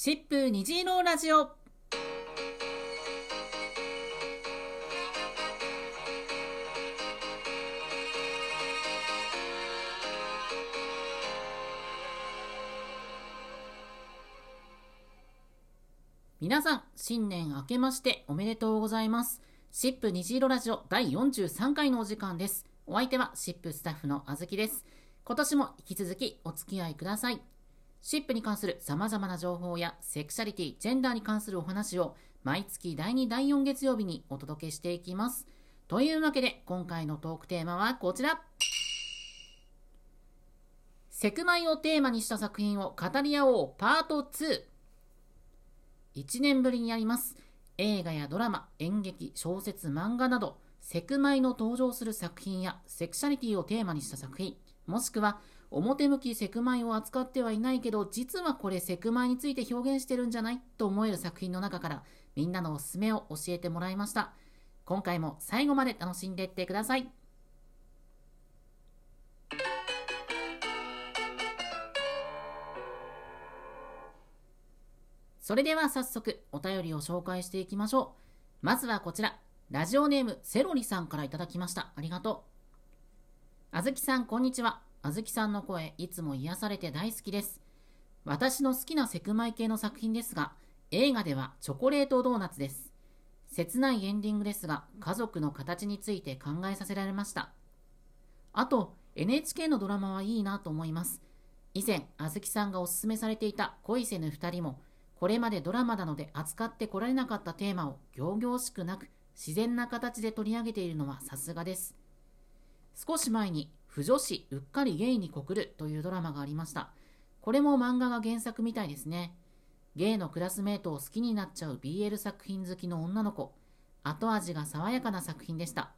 シップ虹色ラジオ皆さん、新年明けましておめでとうございます。シップ虹色ラジオ第43回のお時間です。お相手はシップスタッフのあずきです。今年も引き続きお付き合いください。シップに関する様々な情報やセクシャリティ、ジェンダーに関するお話を毎月第2、第4月曜日にお届けしていきます。というわけで今回のトークテーマはこちら。セクマイをテーマにした作品を語り合おうパート2。1年ぶりにやります。映画やドラマ、演劇、小説、漫画など、セクマイの登場する作品やセクシャリティをテーマにした作品、もしくは表向きセクマイを扱ってはいないけど、実はこれセクマイについて表現してるんじゃないと思える作品の中からみんなのおすすめを教えてもらいました。今回も最後まで楽しんでいってください。それでは早速お便りを紹介していきましょう。まずはこちら、ラジオネームセロリさんからいただきました。ありがとう。あずきさん、こんにちは。あずきさんの声、いつも癒されて大好きです。私の好きなセクマイ系の作品ですが、映画ではチョコレートドーナツです。切ないエンディングですが、家族の形について考えさせられました。あと、NHK のドラマはいいなと思います。以前、あずきさんがおすすめされていた恋せぬ二人も、これまでドラマなので扱ってこられなかったテーマを仰々しくなく自然な形で取り上げているのはさすがです。少し前に、不女子うっかりゲイに告るというドラマがありました。これも漫画が原作みたいですね。ゲイのクラスメートを好きになっちゃう BL 作品好きの女の子。後味が爽やかな作品でした。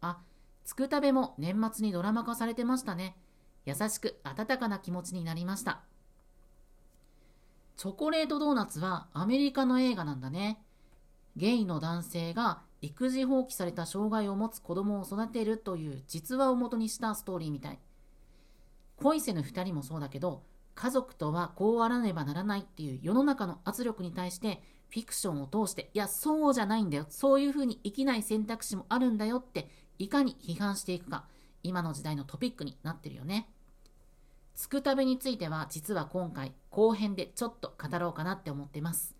あ、つくたべも年末にドラマ化されてましたね。優しく温かな気持ちになりました。チョコレートドーナツはアメリカの映画なんだね。ゲイの男性が育児放棄された障害を持つ子供を育てるという実話を元にしたストーリーみたい。恋せぬ2人もそうだけど、家族とはこうあらねばならないっていう世の中の圧力に対してフィクションを通して、いや、そうじゃないんだよ。そういうふうに生きない選択肢もあるんだよって、いかに批判していくか、今の時代のトピックになってるよね。つくたべについては実は今回後編でちょっと語ろうかなって思ってます。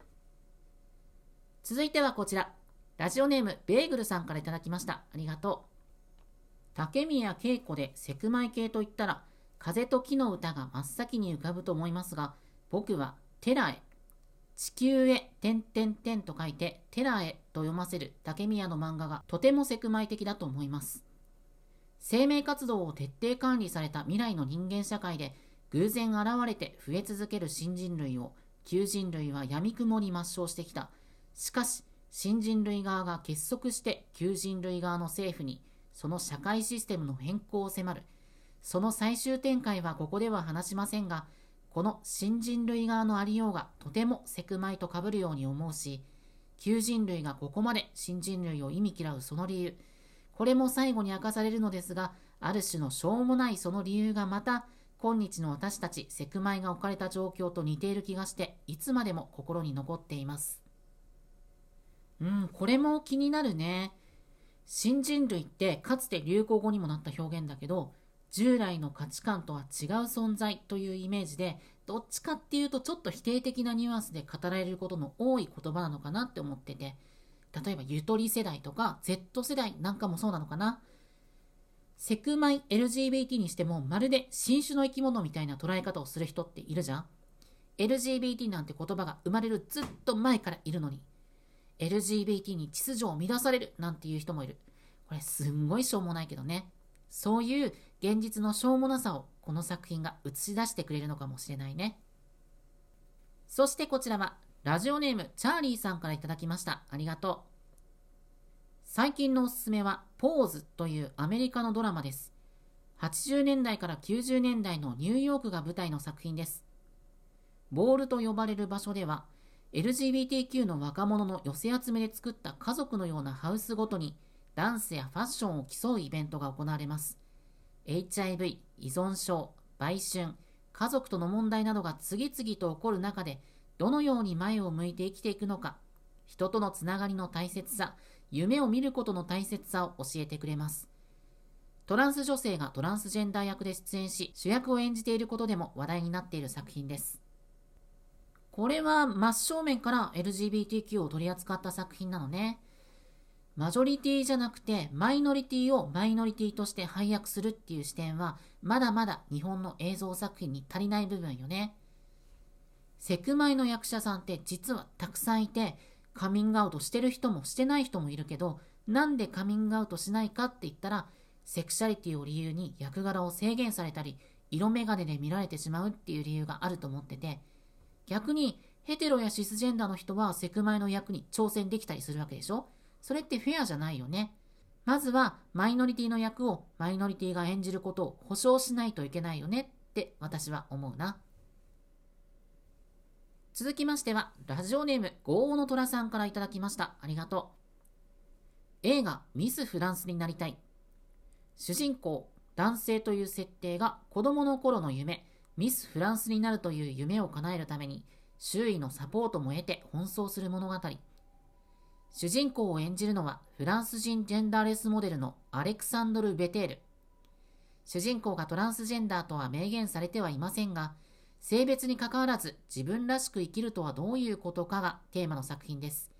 続いてはこちら。ラジオネームベーグルさんから頂きました。ありがとう。竹宮恵子でセクマイ系と言ったら、風と木の歌が真っ先に浮かぶと思いますが、僕はテラへ、地球へ、点点点と書いて、テラへと読ませる竹宮の漫画がとてもセクマイ的だと思います。生命活動を徹底管理された未来の人間社会で偶然現れて増え続ける新人類を旧人類は闇雲に抹消してきた。しかし、新人類側が結束して旧人類側の政府にその社会システムの変更を迫る。その最終展開はここでは話しませんが、この新人類側のありようがとてもセクマイと被るように思うし、旧人類がここまで新人類を意味嫌うその理由、これも最後に明かされるのですが、ある種のしょうもないその理由がまた、今日の私たちセクマイが置かれた状況と似ている気がして、いつまでも心に残っています。うん、これも気になるね。新人類ってかつて流行語にもなった表現だけど、従来の価値観とは違う存在というイメージで、どっちかっていうとちょっと否定的なニュアンスで語られることの多い言葉なのかなって思ってて、例えばゆとり世代とか Z 世代なんかもそうなのかな。セクマイ LGBT にしてもまるで新種の生き物みたいな捉え方をする人っているじゃん ?LGBT なんて言葉が生まれるずっと前からいるのに、LGBT に秩序を乱されるなんていう人もいる。これすんごいしょうもないけどね。そういう現実のしょうもなさをこの作品が映し出してくれるのかもしれないね。そしてこちらはラジオネーム、チャーリーさんから頂きました。ありがとう。最近のおすすめは、ポーズというアメリカのドラマです。80年代から90年代のニューヨークが舞台の作品です。ボールと呼ばれる場所では、LGBTQ の若者の寄せ集めで作った家族のようなハウスごとに、ダンスやファッションを競うイベントが行われます。HIV、依存症、売春、家族との問題などが次々と起こる中で、どのように前を向いて生きていくのか、人とのつながりの大切さ、夢を見ることの大切さを教えてくれます。トランス女性がトランスジェンダー役で出演し、主役を演じていることでも話題になっている作品です。これは真正面から LGBTQ を取り扱った作品なのね。マジョリティじゃなくてマイノリティをマイノリティとして配役するっていう視点はまだまだ日本の映像作品に足りない部分よね。セクマイの役者さんって実はたくさんいてカミングアウトしてる人もしてない人もいるけどなんでカミングアウトしないかって言ったらセクシャリティを理由に役柄を制限されたり色眼鏡で見られてしまうっていう理由があると思ってて逆にヘテロやシスジェンダーの人はセクマイの役に挑戦できたりするわけでしょ？それってフェアじゃないよね。まずはマイノリティの役をマイノリティが演じることを保証しないといけないよねって私は思うな。続きましては、ラジオネーム、豪王の虎さんからいただきました。ありがとう。映画、ミス・フランスになりたい。主人公、男性という設定が子供の頃の夢、ミス・フランスになるという夢を叶えるために、周囲のサポートも得て奔走する物語。主人公を演じるのはフランス人ジェンダーレスモデルのアレクサンドル・ベテール。主人公がトランスジェンダーとは明言されてはいませんが、性別に関わらず自分らしく生きるとはどういうことかがテーマの作品です。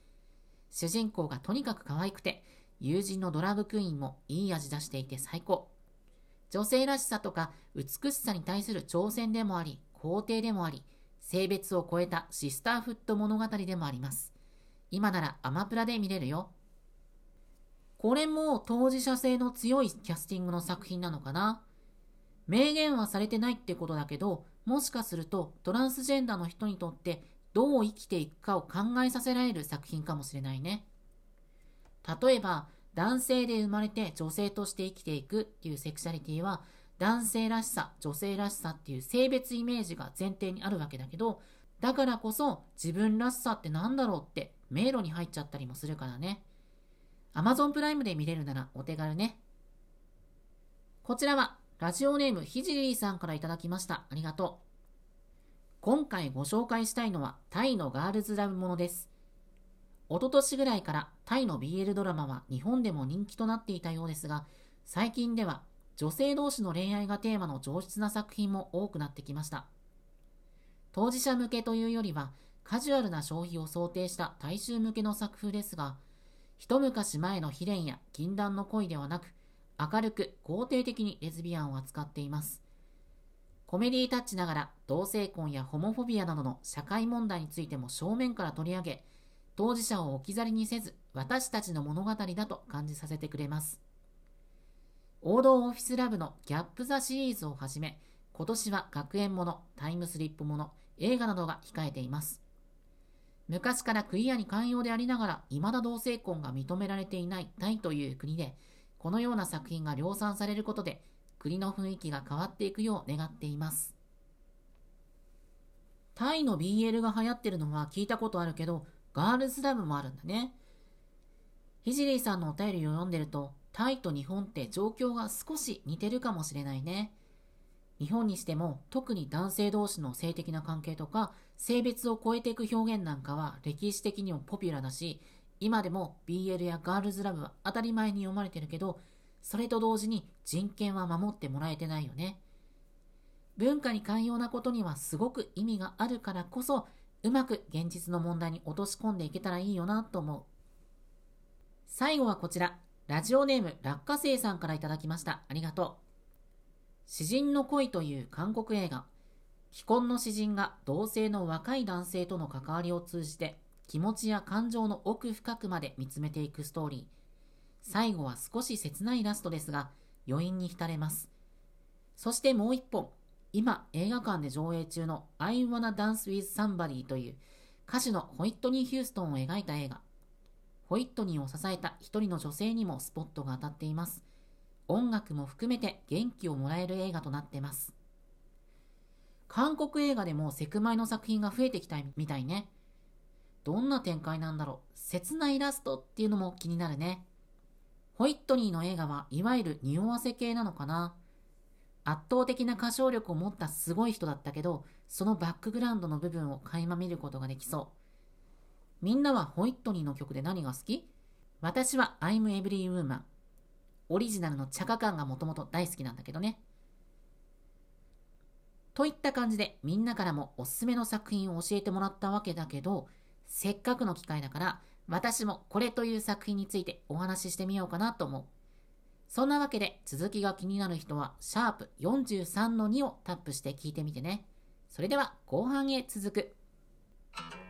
主人公がとにかく可愛くて、友人のドラッグクイーンもいい味出していて最高。女性らしさとか美しさに対する挑戦でもあり、肯定でもあり、性別を超えたシスターフット物語でもあります。今ならアマプラで見れるよ。これも当事者性の強いキャスティングの作品なのかな？明言はされてないってことだけど、もしかするとトランスジェンダーの人にとってどう生きていくかを考えさせられる作品かもしれないね。例えば、男性で生まれて女性として生きていくっていうセクシャリティは、男性らしさ、女性らしさっていう性別イメージが前提にあるわけだけど、だからこそ自分らしさって何だろうって迷路に入っちゃったりもするからね。Amazon プライムで見れるならお手軽ね。こちらはラジオネームひじりーさんからいただきました。ありがとう。今回ご紹介したいのはタイのガールズラブものです。一昨年ぐらいからタイの BL ドラマは日本でも人気となっていたようですが、最近では女性同士の恋愛がテーマの上質な作品も多くなってきました。当事者向けというよりはカジュアルな消費を想定した大衆向けの作風ですが、一昔前の悲恋や禁断の恋ではなく、明るく肯定的にレズビアンを扱っています。コメディータッチながら同性婚やホモフォビアなどの社会問題についても正面から取り上げ、当事者を置き去りにせず、私たちの物語だと感じさせてくれます。王道オフィスラブのギャップ・ザ・シリーズをはじめ、今年は学園もの、タイムスリップもの、映画などが控えています。昔からクイアに寛容でありながら、未だ同性婚が認められていないタイという国で、このような作品が量産されることで、国の雰囲気が変わっていくよう願っています。タイの BL が流行ってるのは聞いたことあるけど、ガールズラブもあるんだね。ひじりーさんのお便りを読んでると、タイと日本って状況が少し似てるかもしれないね。日本にしても特に男性同士の性的な関係とか性別を超えていく表現なんかは歴史的にもポピュラーだし今でも BL やガールズラブは当たり前に読まれてるけどそれと同時に人権は守ってもらえてないよね文化に寛容なことにはすごく意味があるからこそうまく現実の問題に落とし込んでいけたらいいよなと思う最後はこちらラジオネーム落花生さんからいただきましたありがとう詩人の恋という韓国映画。既婚の詩人が同性の若い男性との関わりを通じて気持ちや感情の奥深くまで見つめていくストーリー。最後は少し切ないラストですが余韻に浸れます。そしてもう一本、今映画館で上映中の I Wanna Dance with Somebody という歌手のホイットニー・ヒューストンを描いた映画。ホイットニーを支えた一人の女性にもスポットが当たっています。音楽も含めて元気をもらえる映画となってます。韓国映画でもセクマイの作品が増えてきたみたいね。どんな展開なんだろう。切ないラストっていうのも気になるね。ホイットニーの映画はいわゆる匂わせ系なのかな。圧倒的な歌唱力を持ったすごい人だったけど、そのバックグラウンドの部分を垣間見ることができそう。みんなはホイットニーの曲で何が好き？私は I'm Every Woman。オリジナルのチャカ感がもともと大好きなんだけどね。といった感じでみんなからもおすすめの作品を教えてもらったわけだけど、せっかくの機会だから私もこれという作品についてお話ししてみようかなと思う。そんなわけで続きが気になる人は、シャープ43の2をタップして聞いてみてね。それでは後半へ続く。